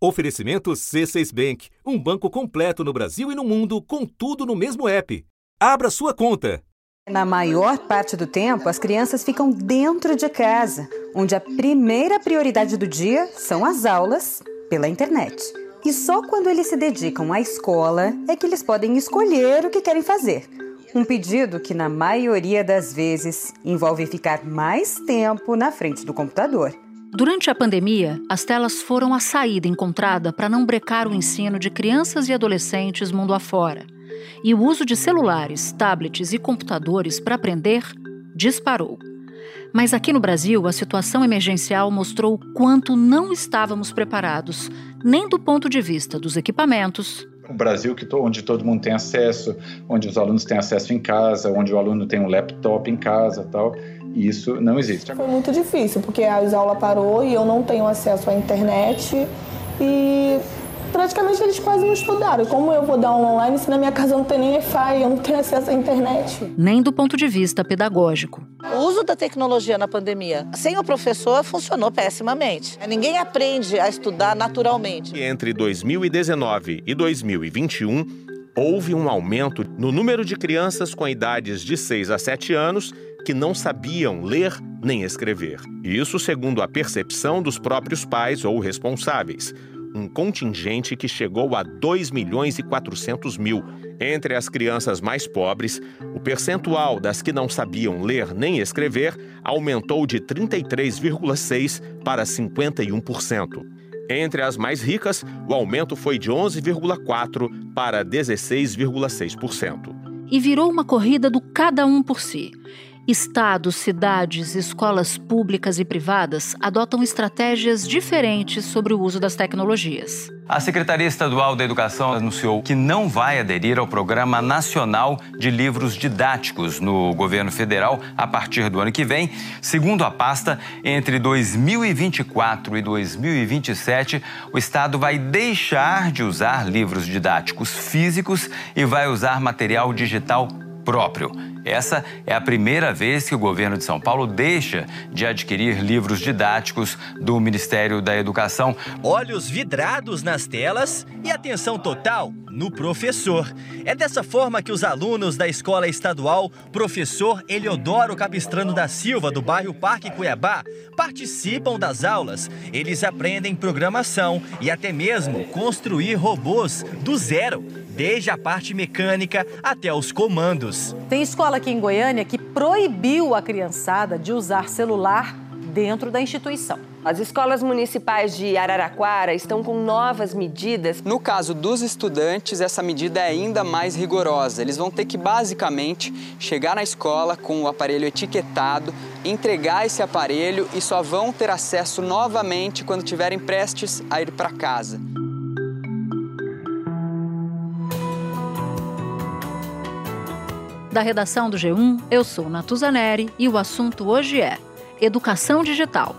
Oferecimento C6 Bank, um banco completo no Brasil e no mundo, com tudo no mesmo app. Abra sua conta. Na maior parte do tempo, as crianças ficam dentro de casa, onde a primeira prioridade do dia são as aulas pela internet. E só quando eles se dedicam à escola é que eles podem escolher o que querem fazer. Um pedido que, na maioria das vezes, envolve ficar mais tempo na frente do computador. Durante a pandemia, as telas foram a saída encontrada para não brecar o ensino de crianças e adolescentes mundo afora. E o uso de celulares, tablets e computadores para aprender disparou. Mas aqui no Brasil, a situação emergencial mostrou o quanto não estávamos preparados, nem do ponto de vista dos equipamentos. O Brasil, que onde todo mundo tem acesso, onde os alunos têm acesso em casa, onde o aluno tem um laptop em casa tal isso não existe. Foi muito difícil, porque a aula parou e eu não tenho acesso à internet e praticamente eles quase não estudaram. Como eu vou dar aula online se na minha casa não tem nem Wi-Fi, eu não tenho acesso à internet? Nem do ponto de vista pedagógico. O uso da tecnologia na pandemia, sem o professor, funcionou pessimamente. Ninguém aprende a estudar naturalmente. Entre 2019 e 2021, houve um aumento no número de crianças com idades de 6 a 7 anos que não sabiam ler nem escrever. Isso segundo a percepção dos próprios pais ou responsáveis. Um contingente que chegou a 2 milhões e 400 mil. Entre as crianças mais pobres, o percentual das que não sabiam ler nem escrever aumentou de 33,6% para 51%. Entre as mais ricas, o aumento foi de 11,4% para 16,6%. E virou uma corrida do cada um por si. Estados, cidades, escolas públicas e privadas adotam estratégias diferentes sobre o uso das tecnologias. A Secretaria Estadual da Educação anunciou que não vai aderir ao Programa Nacional de Livros Didáticos no governo federal a partir do ano que vem. Segundo a pasta, entre 2024 e 2027, o Estado vai deixar de usar livros didáticos físicos e vai usar material digital próprio. Essa é a primeira vez que o governo de São Paulo deixa de adquirir livros didáticos do Ministério da Educação. Olhos vidrados nas telas e atenção total no professor. É dessa forma que os alunos da Escola Estadual Professor Eliodoro Capistrano da Silva, do bairro Parque Cuiabá, participam das aulas. Eles aprendem programação e até mesmo construir robôs do zero desde a parte mecânica até os comandos. Tem escola aqui em Goiânia que proibiu a criançada de usar celular dentro da instituição. As escolas municipais de Araraquara estão com novas medidas. No caso dos estudantes, essa medida é ainda mais rigorosa. Eles vão ter que basicamente chegar na escola com o aparelho etiquetado, entregar esse aparelho e só vão ter acesso novamente quando tiverem prestes a ir para casa. Da redação do G1, eu sou Natuzaneri e o assunto hoje é Educação Digital.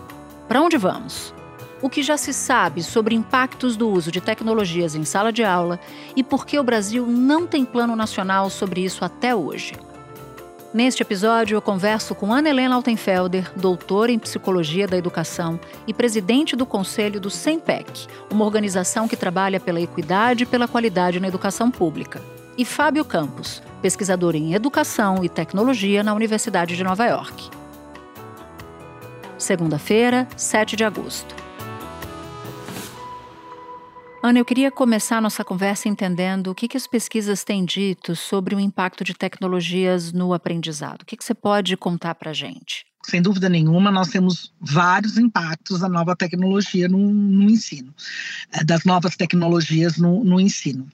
Para onde vamos? O que já se sabe sobre impactos do uso de tecnologias em sala de aula e por que o Brasil não tem plano nacional sobre isso até hoje. Neste episódio, eu converso com Ana Helena Altenfelder, doutora em Psicologia da Educação e presidente do Conselho do SEMPEC, uma organização que trabalha pela equidade e pela qualidade na educação pública e Fábio Campos, pesquisador em Educação e Tecnologia na Universidade de Nova York. Segunda-feira, 7 de agosto. Ana, eu queria começar nossa conversa entendendo o que, que as pesquisas têm dito sobre o impacto de tecnologias no aprendizado. O que, que você pode contar para a gente? Sem dúvida nenhuma, nós temos vários impactos da nova tecnologia no, no ensino, eh, das novas tecnologias no, no, ensino.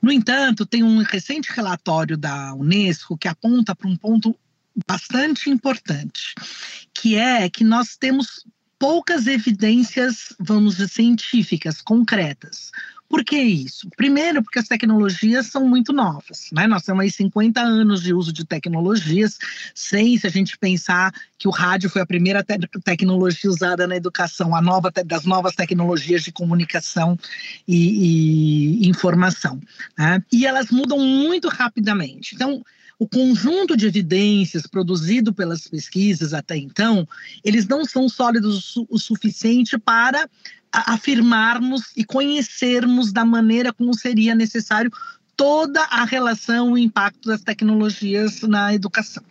No entanto, tem um recente relatório da Unesco que aponta para um ponto bastante importante, que é que nós temos poucas evidências, vamos dizer, científicas, concretas, por que isso? Primeiro, porque as tecnologias são muito novas, né? Nós temos aí 50 anos de uso de tecnologias, sem se a gente pensar que o rádio foi a primeira te tecnologia usada na educação, a nova das novas tecnologias de comunicação e, e informação. Né? E elas mudam muito rapidamente. Então, o conjunto de evidências produzido pelas pesquisas até então, eles não são sólidos o suficiente para afirmarmos e conhecermos da maneira como seria necessário toda a relação, o impacto das tecnologias na educação.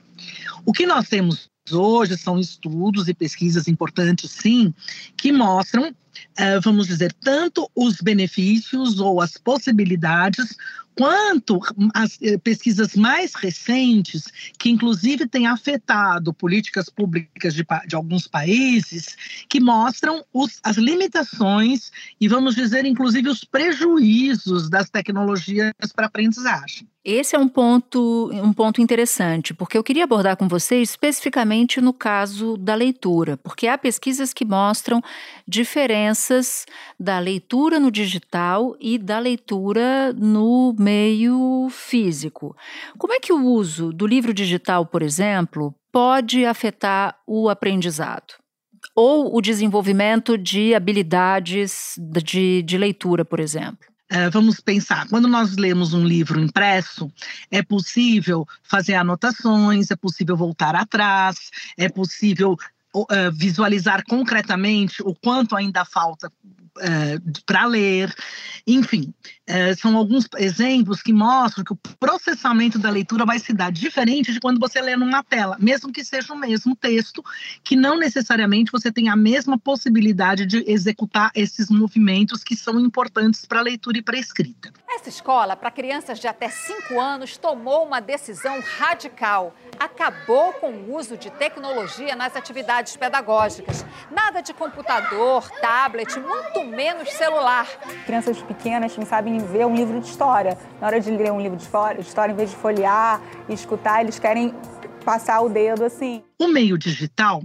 O que nós temos hoje são estudos e pesquisas importantes, sim, que mostram, eh, vamos dizer, tanto os benefícios ou as possibilidades, quanto as eh, pesquisas mais recentes, que inclusive têm afetado políticas públicas de, de alguns países, que mostram os, as limitações e, vamos dizer, inclusive os prejuízos das tecnologias para aprendizagem. Esse é um ponto, um ponto interessante, porque eu queria abordar com você especificamente no caso da leitura, porque há pesquisas que mostram diferenças da leitura no digital e da leitura no meio físico. Como é que o uso do livro digital, por exemplo, pode afetar o aprendizado? Ou o desenvolvimento de habilidades de, de leitura, por exemplo? Uh, vamos pensar, quando nós lemos um livro impresso, é possível fazer anotações, é possível voltar atrás, é possível uh, visualizar concretamente o quanto ainda falta uh, para ler. Enfim, uh, são alguns exemplos que mostram que o processamento da leitura vai se dar diferente de quando você lê numa tela, mesmo que seja o mesmo texto, que não necessariamente você tem a mesma possibilidade de executar esses movimentos que são importantes para a leitura e para a escrita. Essa escola, para crianças de até 5 anos, tomou uma decisão radical. Acabou com o uso de tecnologia nas atividades pedagógicas. Nada de computador, tablet, muito menos celular. Crianças pequenas não sabem ver um livro de história. Na hora de ler um livro de história, em vez de folhear e escutar, eles querem passar o dedo assim. O meio digital,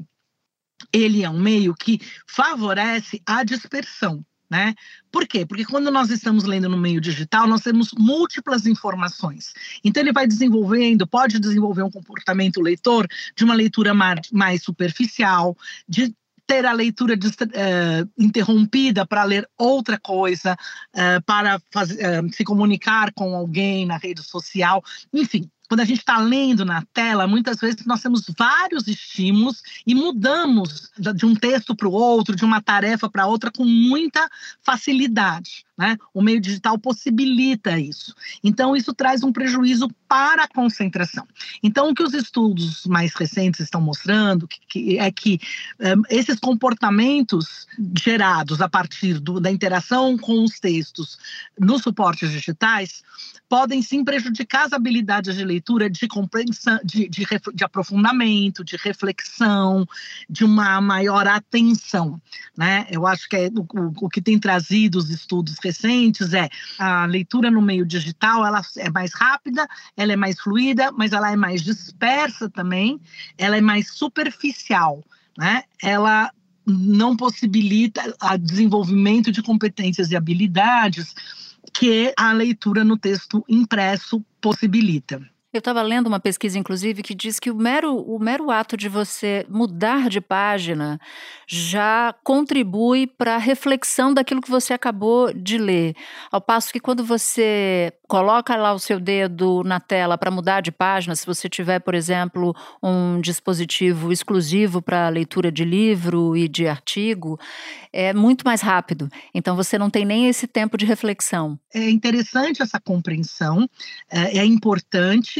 ele é um meio que favorece a dispersão. Né? Por quê? Porque quando nós estamos lendo no meio digital, nós temos múltiplas informações. Então, ele vai desenvolvendo, pode desenvolver um comportamento leitor de uma leitura mais superficial, de ter a leitura de, uh, interrompida para ler outra coisa, uh, para fazer, uh, se comunicar com alguém na rede social, enfim. Quando a gente está lendo na tela, muitas vezes nós temos vários estímulos e mudamos de um texto para o outro, de uma tarefa para outra, com muita facilidade. Né? O meio digital possibilita isso. Então, isso traz um prejuízo para a concentração. Então, o que os estudos mais recentes estão mostrando que, que é que um, esses comportamentos gerados a partir do, da interação com os textos nos suportes digitais podem sim prejudicar as habilidades de leitura, de compreensão, de, de, de aprofundamento, de reflexão, de uma maior atenção. Né? Eu acho que é o, o, que tem trazido os estudos recentes recentes é a leitura no meio digital, ela é mais rápida, ela é mais fluida, mas ela é mais dispersa também, ela é mais superficial, né? Ela não possibilita o desenvolvimento de competências e habilidades que a leitura no texto impresso possibilita. Eu estava lendo uma pesquisa, inclusive, que diz que o mero, o mero ato de você mudar de página já contribui para a reflexão daquilo que você acabou de ler. Ao passo que quando você coloca lá o seu dedo na tela para mudar de página, se você tiver, por exemplo, um dispositivo exclusivo para leitura de livro e de artigo, é muito mais rápido. Então você não tem nem esse tempo de reflexão. É interessante essa compreensão, é, é importante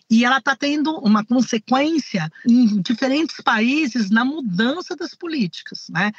e ela está tendo uma consequência em diferentes países na mudança das políticas. Né?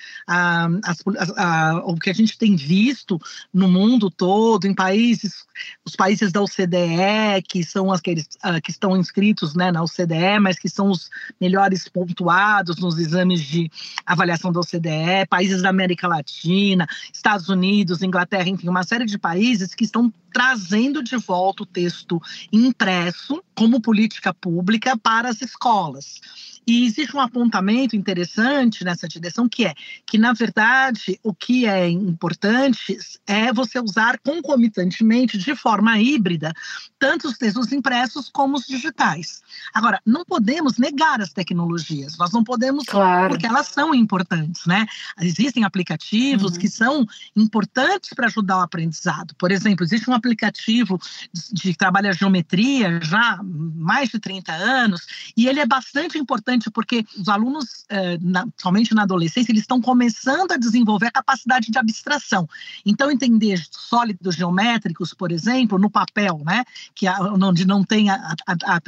O que a gente tem visto no mundo todo, em países, os países da OCDE, que são aqueles que estão inscritos né, na OCDE, mas que são os melhores pontuados nos exames de avaliação da OCDE, países da América Latina, Estados Unidos, Inglaterra, enfim, uma série de países que estão trazendo de volta o texto impresso como política pública para as escolas. E existe um apontamento interessante nessa direção que é que, na verdade, o que é importante é você usar concomitantemente, de forma híbrida, tanto os textos impressos como os digitais. Agora, não podemos negar as tecnologias, nós não podemos, claro. porque elas são importantes, né? Existem aplicativos uhum. que são importantes para ajudar o aprendizado. Por exemplo, existe um aplicativo de, de trabalho a geometria já há mais de 30 anos, e ele é bastante importante importante, porque os alunos, eh, na, somente na adolescência, eles estão começando a desenvolver a capacidade de abstração. Então, entender sólidos geométricos, por exemplo, no papel, né, que onde não tem a, a, a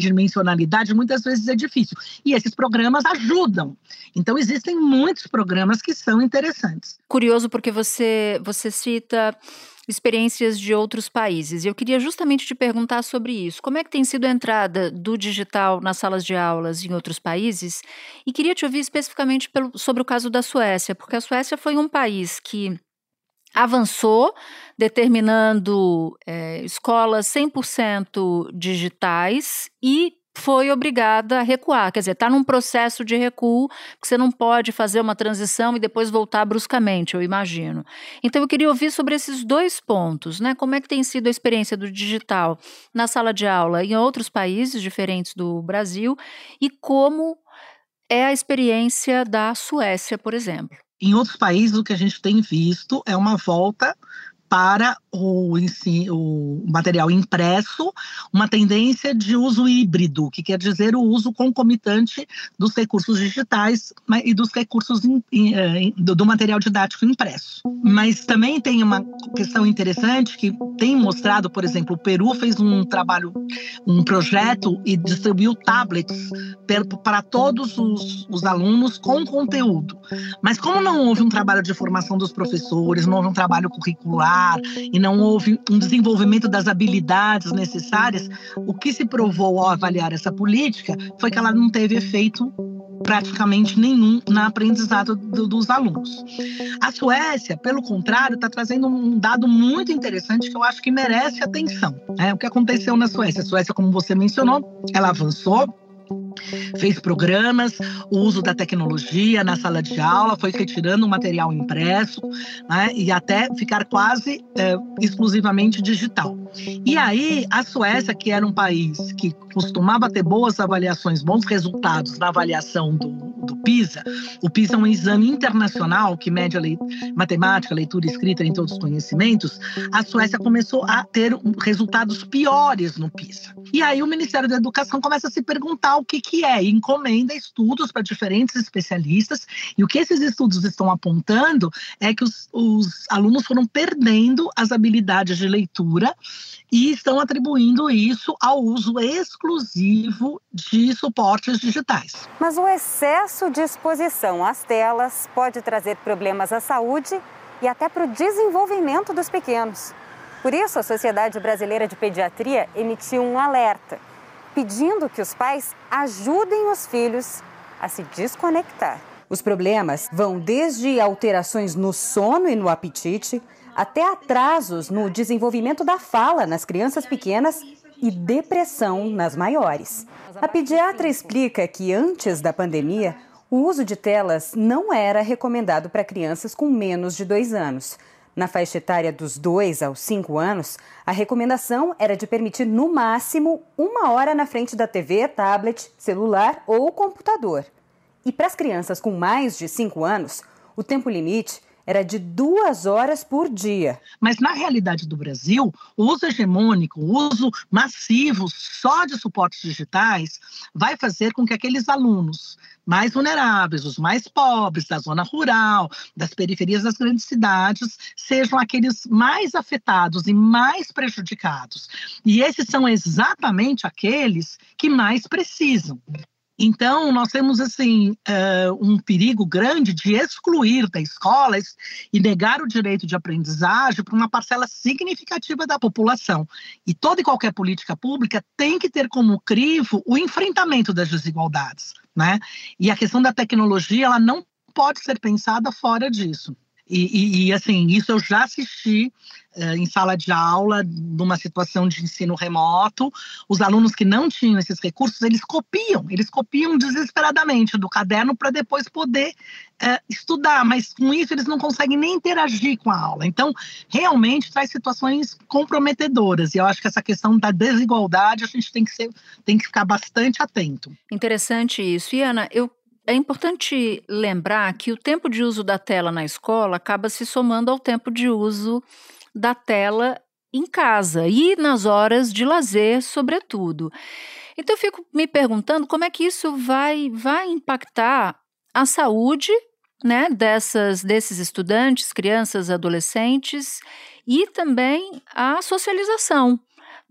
tridimensionalidade, muitas vezes é difícil. E esses programas ajudam. Então, existem muitos programas que são interessantes. Curioso, porque você, você cita experiências de outros países. Eu queria justamente te perguntar sobre isso. Como é que tem sido a entrada do digital nas salas de aulas em outros países? E queria te ouvir especificamente pelo, sobre o caso da Suécia, porque a Suécia foi um país que avançou, determinando é, escolas 100% digitais e foi obrigada a recuar. Quer dizer, está num processo de recuo que você não pode fazer uma transição e depois voltar bruscamente, eu imagino. Então, eu queria ouvir sobre esses dois pontos, né? Como é que tem sido a experiência do digital na sala de aula em outros países diferentes do Brasil e como é a experiência da Suécia, por exemplo. Em outros países, o que a gente tem visto é uma volta para o, material impresso, uma tendência de uso híbrido, que quer dizer o uso concomitante dos recursos digitais e dos recursos in, in, eh, do, do material didático impresso. Mas também tem uma questão interessante que tem mostrado, por exemplo, o Peru fez um trabalho, um projeto e distribuiu tablets para todos os, os alunos com conteúdo. Mas como não houve um trabalho de formação dos professores, não houve um trabalho curricular, e não houve um desenvolvimento das habilidades necessárias, o que se provou ao avaliar essa política foi que ela não teve efeito praticamente nenhum na aprendizado do, dos alunos. A Suécia, pelo contrário, está trazendo um dado muito interessante que eu acho que merece atenção. Né? O que aconteceu na Suécia? A Suécia, como você mencionou, ela avançou fez programas, o uso da tecnologia na sala de aula, foi retirando o material impresso né, e até ficar quase é, exclusivamente digital. E aí, a Suécia, que era um país que costumava ter boas avaliações, bons resultados na avaliação do, do PISA, o PISA é um exame internacional que mede a lei, matemática, leitura escrita em todos os conhecimentos, a Suécia começou a ter resultados piores no PISA. E aí o Ministério da Educação começa a se perguntar o que, que é, encomenda estudos para diferentes especialistas, e o que esses estudos estão apontando é que os, os alunos foram perdendo as habilidades de leitura e estão atribuindo isso ao uso exclusivo de suportes digitais. Mas o excesso de exposição às telas pode trazer problemas à saúde e até para o desenvolvimento dos pequenos. Por isso, a Sociedade Brasileira de Pediatria emitiu um alerta, pedindo que os pais ajudem os filhos a se desconectar. Os problemas vão desde alterações no sono e no apetite, até atrasos no desenvolvimento da fala nas crianças pequenas e depressão nas maiores. A pediatra explica que antes da pandemia, o uso de telas não era recomendado para crianças com menos de dois anos. Na faixa etária dos 2 aos 5 anos, a recomendação era de permitir no máximo uma hora na frente da TV, tablet, celular ou computador. E para as crianças com mais de 5 anos, o tempo limite era de duas horas por dia. Mas na realidade do Brasil, o uso hegemônico, o uso massivo só de suportes digitais, vai fazer com que aqueles alunos mais vulneráveis, os mais pobres, da zona rural, das periferias das grandes cidades, sejam aqueles mais afetados e mais prejudicados. E esses são exatamente aqueles que mais precisam. Então, nós temos assim uh, um perigo grande de excluir da escola e negar o direito de aprendizagem para uma parcela significativa da população. E toda e qualquer política pública tem que ter como crivo o enfrentamento das desigualdades, né? E a questão da tecnologia, ela não pode ser pensada fora disso. E, e, e, assim, isso eu já assisti uh, em sala de aula, numa situação de ensino remoto. Os alunos que não tinham esses recursos, eles copiam, eles copiam desesperadamente do caderno para depois poder uh, estudar, mas com isso eles não conseguem nem interagir com a aula. Então, realmente traz situações comprometedoras. E eu acho que essa questão da desigualdade a gente tem que, ser, tem que ficar bastante atento. Interessante isso. Ana, eu é importante lembrar que o tempo de uso da tela na escola acaba se somando ao tempo de uso da tela em casa e nas horas de lazer, sobretudo. Então eu fico me perguntando como é que isso vai, vai impactar a saúde né, dessas, desses estudantes, crianças, adolescentes e também a socialização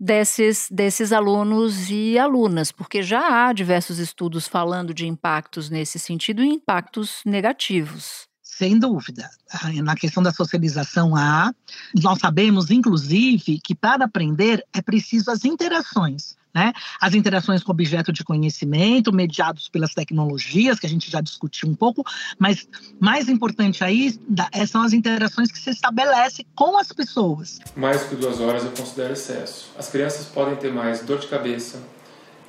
desses, desses alunos e alunas, porque já há diversos estudos falando de impactos nesse sentido e impactos negativos. Sem dúvida. Na questão da socialização há. Nós sabemos, inclusive, que para aprender é preciso as interações. Né? As interações com objeto de conhecimento, mediados pelas tecnologias, que a gente já discutiu um pouco, mas mais importante aí é, são as interações que se estabelece com as pessoas. Mais que duas horas eu considero excesso. As crianças podem ter mais dor de cabeça,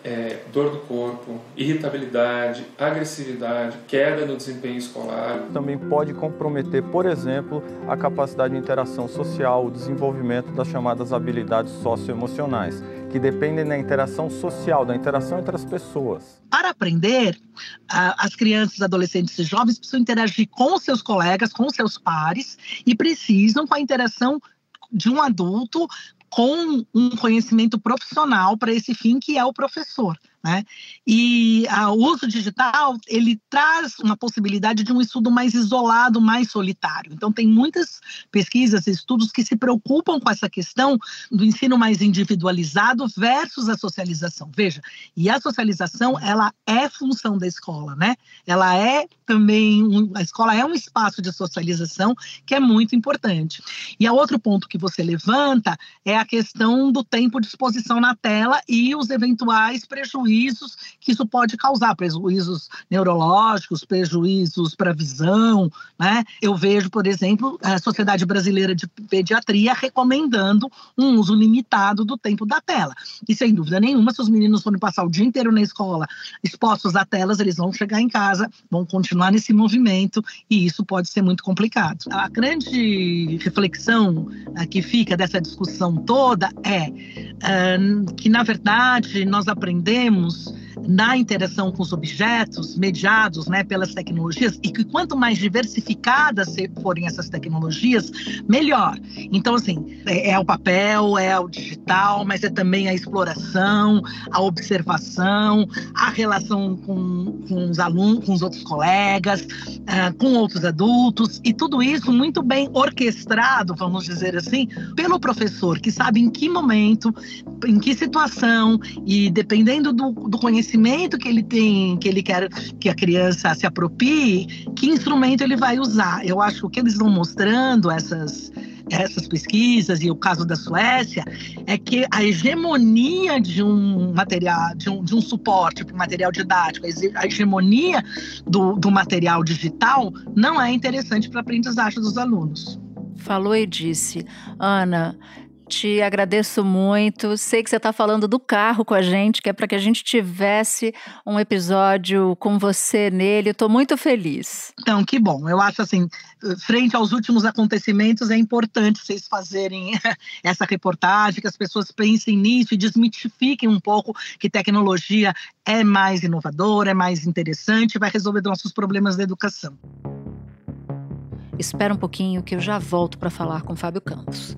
é, dor do corpo, irritabilidade, agressividade, queda no desempenho escolar. Também pode comprometer, por exemplo, a capacidade de interação social, o desenvolvimento das chamadas habilidades socioemocionais, que dependem da interação social, da interação entre as pessoas. Para aprender, as crianças, adolescentes e jovens precisam interagir com seus colegas, com seus pares e precisam com a interação de um adulto com um conhecimento profissional para esse fim, que é o professor. Né? E o uso digital ele traz uma possibilidade de um estudo mais isolado, mais solitário. Então tem muitas pesquisas, estudos que se preocupam com essa questão do ensino mais individualizado versus a socialização. Veja, e a socialização ela é função da escola, né? Ela é também um, a escola é um espaço de socialização que é muito importante. E a outro ponto que você levanta é a questão do tempo de exposição na tela e os eventuais prejuízos prejuízos que isso pode causar, prejuízos neurológicos, prejuízos para a visão, né? Eu vejo, por exemplo, a Sociedade Brasileira de Pediatria recomendando um uso limitado do tempo da tela. E sem dúvida nenhuma, se os meninos forem passar o dia inteiro na escola expostos a telas, eles vão chegar em casa, vão continuar nesse movimento e isso pode ser muito complicado. A grande reflexão uh, que fica dessa discussão toda é uh, que, na verdade, nós aprendemos temos na interação com os objetos mediados né, pelas tecnologias e que quanto mais diversificadas forem essas tecnologias, melhor. Então, assim, é, é o papel, é o digital, mas é também a exploração, a observação, a relação com, com os alunos, com os outros colegas, uh, com outros adultos, e tudo isso muito bem orquestrado, vamos dizer assim, pelo professor, que sabe em que momento, em que situação, e dependendo do, do conhecimento conhecimento que ele tem, que ele quer que a criança se aproprie, que instrumento ele vai usar. Eu acho que o que eles vão mostrando, essas, essas pesquisas e o caso da Suécia, é que a hegemonia de um material, de um, de um suporte para material didático, a hegemonia do, do material digital não é interessante para a aprendizagem dos alunos. Falou e disse, Ana, te agradeço muito. Sei que você está falando do carro com a gente, que é para que a gente tivesse um episódio com você nele. Estou muito feliz. Então, que bom. Eu acho assim, frente aos últimos acontecimentos, é importante vocês fazerem essa reportagem, que as pessoas pensem nisso e desmitifiquem um pouco que tecnologia é mais inovadora, é mais interessante, vai resolver nossos problemas da educação. Espera um pouquinho que eu já volto para falar com Fábio Campos.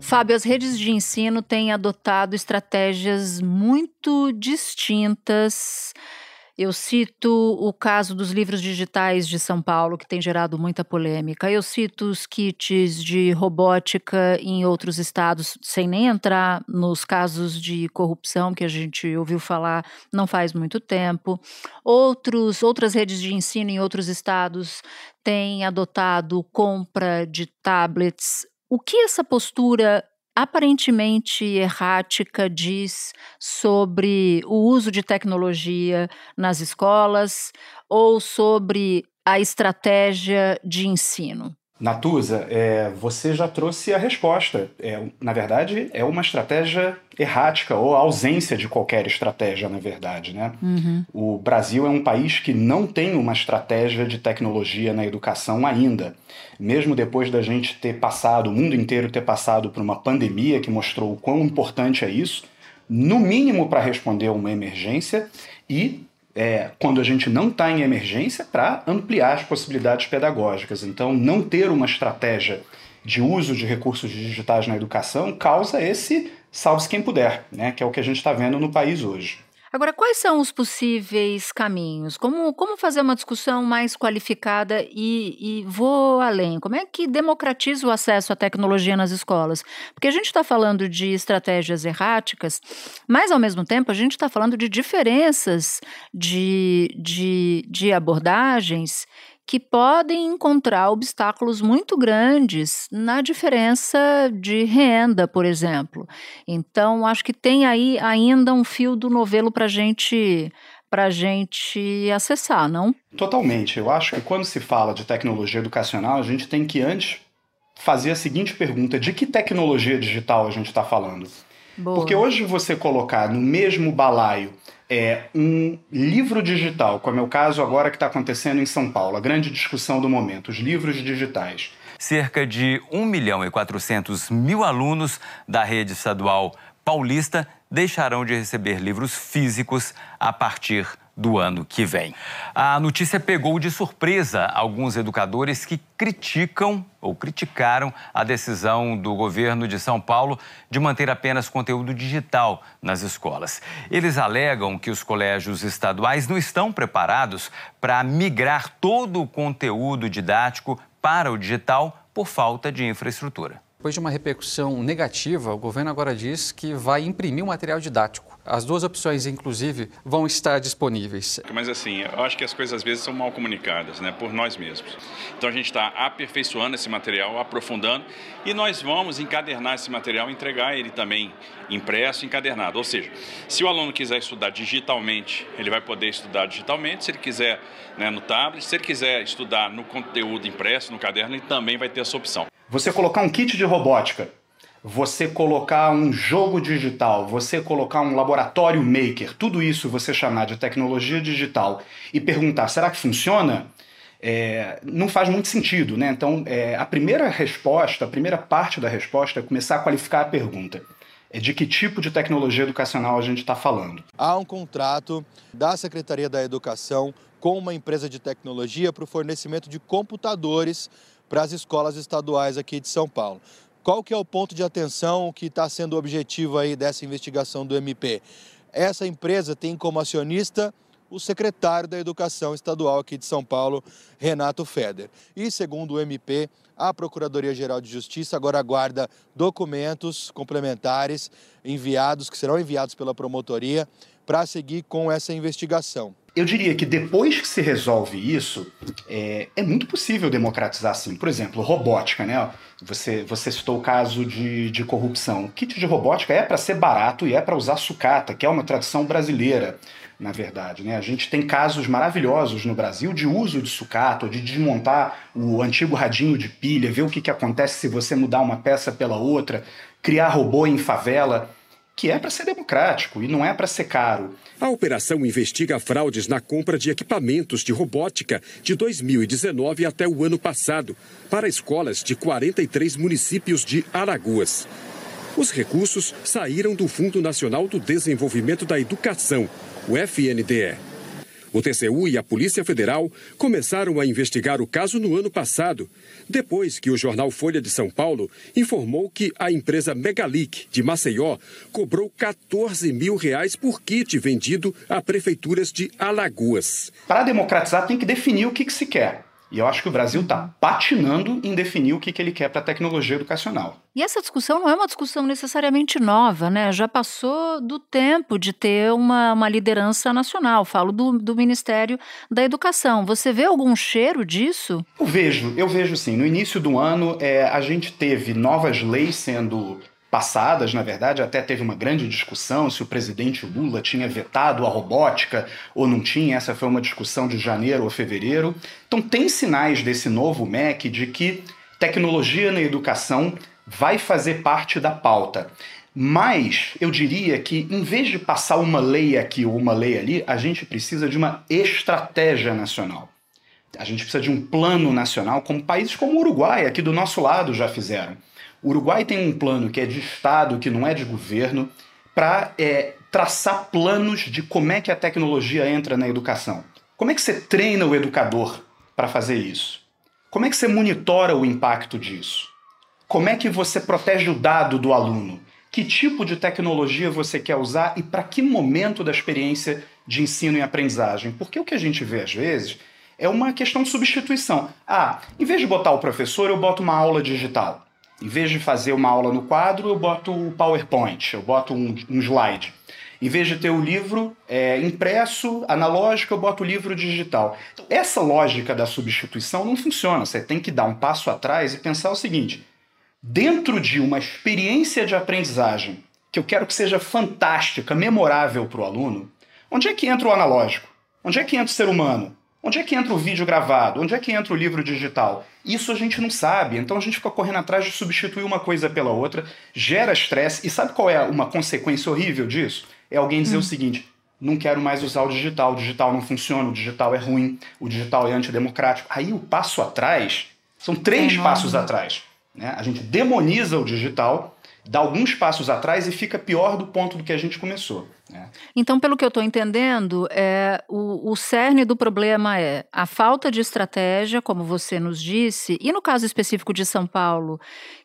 Fábio, as redes de ensino têm adotado estratégias muito distintas. Eu cito o caso dos livros digitais de São Paulo, que tem gerado muita polêmica. Eu cito os kits de robótica em outros estados, sem nem entrar nos casos de corrupção que a gente ouviu falar não faz muito tempo. Outros, outras redes de ensino em outros estados têm adotado compra de tablets o que essa postura aparentemente errática diz sobre o uso de tecnologia nas escolas ou sobre a estratégia de ensino? Natuza, é, você já trouxe a resposta. É, na verdade, é uma estratégia errática ou ausência de qualquer estratégia, na verdade. Né? Uhum. O Brasil é um país que não tem uma estratégia de tecnologia na educação ainda. Mesmo depois da gente ter passado, o mundo inteiro ter passado por uma pandemia que mostrou o quão importante é isso, no mínimo para responder a uma emergência e é, quando a gente não está em emergência, para ampliar as possibilidades pedagógicas. Então, não ter uma estratégia de uso de recursos digitais na educação causa esse salve-se quem puder, né, que é o que a gente está vendo no país hoje. Agora, quais são os possíveis caminhos? Como, como fazer uma discussão mais qualificada e, e vou além? Como é que democratiza o acesso à tecnologia nas escolas? Porque a gente está falando de estratégias erráticas, mas ao mesmo tempo a gente está falando de diferenças de, de, de abordagens que podem encontrar obstáculos muito grandes na diferença de renda, por exemplo. Então, acho que tem aí ainda um fio do novelo para gente para gente acessar, não? Totalmente. Eu acho que quando se fala de tecnologia educacional, a gente tem que antes fazer a seguinte pergunta: de que tecnologia digital a gente está falando? Boa. Porque hoje você colocar no mesmo balaio é, um livro digital, como é o caso agora que está acontecendo em São Paulo, a grande discussão do momento, os livros digitais. Cerca de 1 milhão e 400 mil alunos da rede estadual paulista deixarão de receber livros físicos a partir do ano que vem. A notícia pegou de surpresa alguns educadores que criticam ou criticaram a decisão do governo de São Paulo de manter apenas conteúdo digital nas escolas. Eles alegam que os colégios estaduais não estão preparados para migrar todo o conteúdo didático para o digital por falta de infraestrutura. Depois de uma repercussão negativa, o governo agora diz que vai imprimir o material didático. As duas opções, inclusive, vão estar disponíveis. Mas assim, eu acho que as coisas às vezes são mal comunicadas, né, por nós mesmos. Então a gente está aperfeiçoando esse material, aprofundando, e nós vamos encadernar esse material, entregar ele também impresso, encadernado. Ou seja, se o aluno quiser estudar digitalmente, ele vai poder estudar digitalmente. Se ele quiser né, no tablet, se ele quiser estudar no conteúdo impresso, no caderno, ele também vai ter essa opção. Você colocar um kit de robótica você colocar um jogo digital, você colocar um laboratório maker, tudo isso você chamar de tecnologia digital e perguntar, será que funciona? É, não faz muito sentido, né? Então, é, a primeira resposta, a primeira parte da resposta é começar a qualificar a pergunta. É de que tipo de tecnologia educacional a gente está falando? Há um contrato da Secretaria da Educação com uma empresa de tecnologia para o fornecimento de computadores para as escolas estaduais aqui de São Paulo. Qual que é o ponto de atenção que está sendo o objetivo aí dessa investigação do MP? Essa empresa tem como acionista o secretário da Educação Estadual aqui de São Paulo, Renato Feder. E segundo o MP, a Procuradoria-Geral de Justiça agora aguarda documentos complementares enviados, que serão enviados pela promotoria, para seguir com essa investigação. Eu diria que depois que se resolve isso, é, é muito possível democratizar assim. Por exemplo, robótica, né? Você, você citou o caso de, de corrupção. O kit de robótica é para ser barato e é para usar sucata, que é uma tradição brasileira, na verdade. Né? A gente tem casos maravilhosos no Brasil de uso de sucata, de desmontar o antigo radinho de pilha, ver o que, que acontece se você mudar uma peça pela outra, criar robô em favela que é para ser democrático e não é para ser caro. A operação investiga fraudes na compra de equipamentos de robótica de 2019 até o ano passado, para escolas de 43 municípios de Alagoas. Os recursos saíram do Fundo Nacional do Desenvolvimento da Educação, o FNDE. O TCU e a Polícia Federal começaram a investigar o caso no ano passado, depois que o jornal Folha de São Paulo informou que a empresa Megalic, de Maceió, cobrou 14 mil reais por kit vendido a prefeituras de Alagoas. Para democratizar, tem que definir o que, que se quer. E eu acho que o Brasil está patinando em definir o que, que ele quer para a tecnologia educacional. E essa discussão não é uma discussão necessariamente nova, né? Já passou do tempo de ter uma, uma liderança nacional. Falo do, do Ministério da Educação. Você vê algum cheiro disso? Eu vejo, eu vejo sim. No início do ano, é, a gente teve novas leis sendo passadas, na verdade, até teve uma grande discussão se o presidente Lula tinha vetado a robótica ou não tinha. Essa foi uma discussão de janeiro ou fevereiro. Então, tem sinais desse novo MEC de que Tecnologia na educação vai fazer parte da pauta. Mas eu diria que, em vez de passar uma lei aqui ou uma lei ali, a gente precisa de uma estratégia nacional. A gente precisa de um plano nacional, como países como o Uruguai, aqui do nosso lado, já fizeram. O Uruguai tem um plano que é de Estado, que não é de governo, para é, traçar planos de como é que a tecnologia entra na educação. Como é que você treina o educador para fazer isso? Como é que você monitora o impacto disso? Como é que você protege o dado do aluno? Que tipo de tecnologia você quer usar e para que momento da experiência de ensino e aprendizagem? Porque o que a gente vê às vezes é uma questão de substituição. Ah, em vez de botar o professor, eu boto uma aula digital. Em vez de fazer uma aula no quadro, eu boto o PowerPoint, eu boto um, um slide. Em vez de ter o livro é, impresso, analógico, eu boto o livro digital. Então, essa lógica da substituição não funciona. Você tem que dar um passo atrás e pensar o seguinte: dentro de uma experiência de aprendizagem que eu quero que seja fantástica, memorável para o aluno, onde é que entra o analógico? Onde é que entra o ser humano? Onde é que entra o vídeo gravado? Onde é que entra o livro digital? Isso a gente não sabe, então a gente fica correndo atrás de substituir uma coisa pela outra, gera estresse, e sabe qual é uma consequência horrível disso? É alguém dizer hum. o seguinte: não quero mais usar o digital, o digital não funciona, o digital é ruim, o digital é antidemocrático. Aí o passo atrás são três é passos atrás. Né? A gente demoniza o digital dá alguns passos atrás e fica pior do ponto do que a gente começou. Né? Então, pelo que eu estou entendendo, é, o, o cerne do problema é a falta de estratégia, como você nos disse, e no caso específico de São Paulo,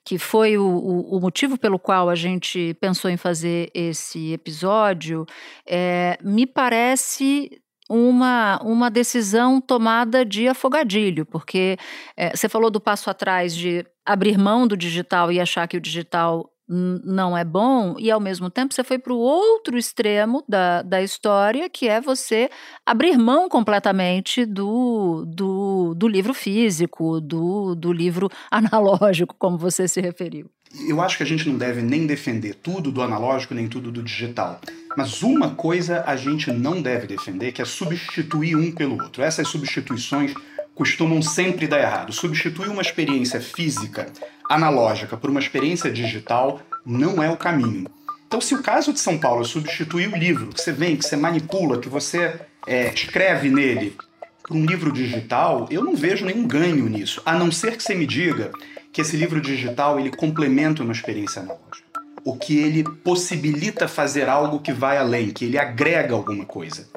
que foi o, o, o motivo pelo qual a gente pensou em fazer esse episódio, é, me parece uma, uma decisão tomada de afogadilho, porque é, você falou do passo atrás de abrir mão do digital e achar que o digital não é bom, e ao mesmo tempo você foi para o outro extremo da, da história, que é você abrir mão completamente do, do, do livro físico, do, do livro analógico, como você se referiu. Eu acho que a gente não deve nem defender tudo do analógico, nem tudo do digital. Mas uma coisa a gente não deve defender, que é substituir um pelo outro. Essas substituições costumam sempre dar errado. Substituir uma experiência física analógica por uma experiência digital não é o caminho. Então, se o caso de São Paulo é substituir o livro, que você vem, que você manipula, que você é, escreve nele, por um livro digital, eu não vejo nenhum ganho nisso, a não ser que você me diga que esse livro digital ele complementa uma experiência analógica. O que ele possibilita fazer algo que vai além, que ele agrega alguma coisa.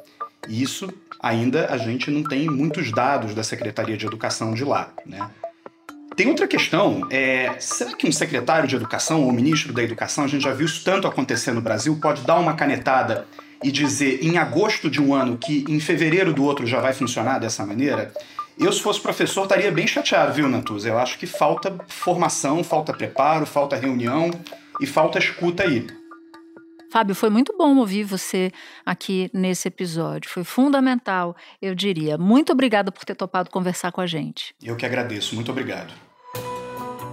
E isso ainda a gente não tem muitos dados da Secretaria de Educação de lá, né? Tem outra questão, é, será que um secretário de educação ou ministro da educação, a gente já viu isso tanto acontecer no Brasil, pode dar uma canetada e dizer em agosto de um ano que em fevereiro do outro já vai funcionar dessa maneira? Eu, se fosse professor, estaria bem chateado, viu, Natuza? Eu acho que falta formação, falta preparo, falta reunião e falta escuta aí. Fábio, foi muito bom ouvir você aqui nesse episódio. Foi fundamental, eu diria. Muito obrigada por ter topado conversar com a gente. Eu que agradeço. Muito obrigado.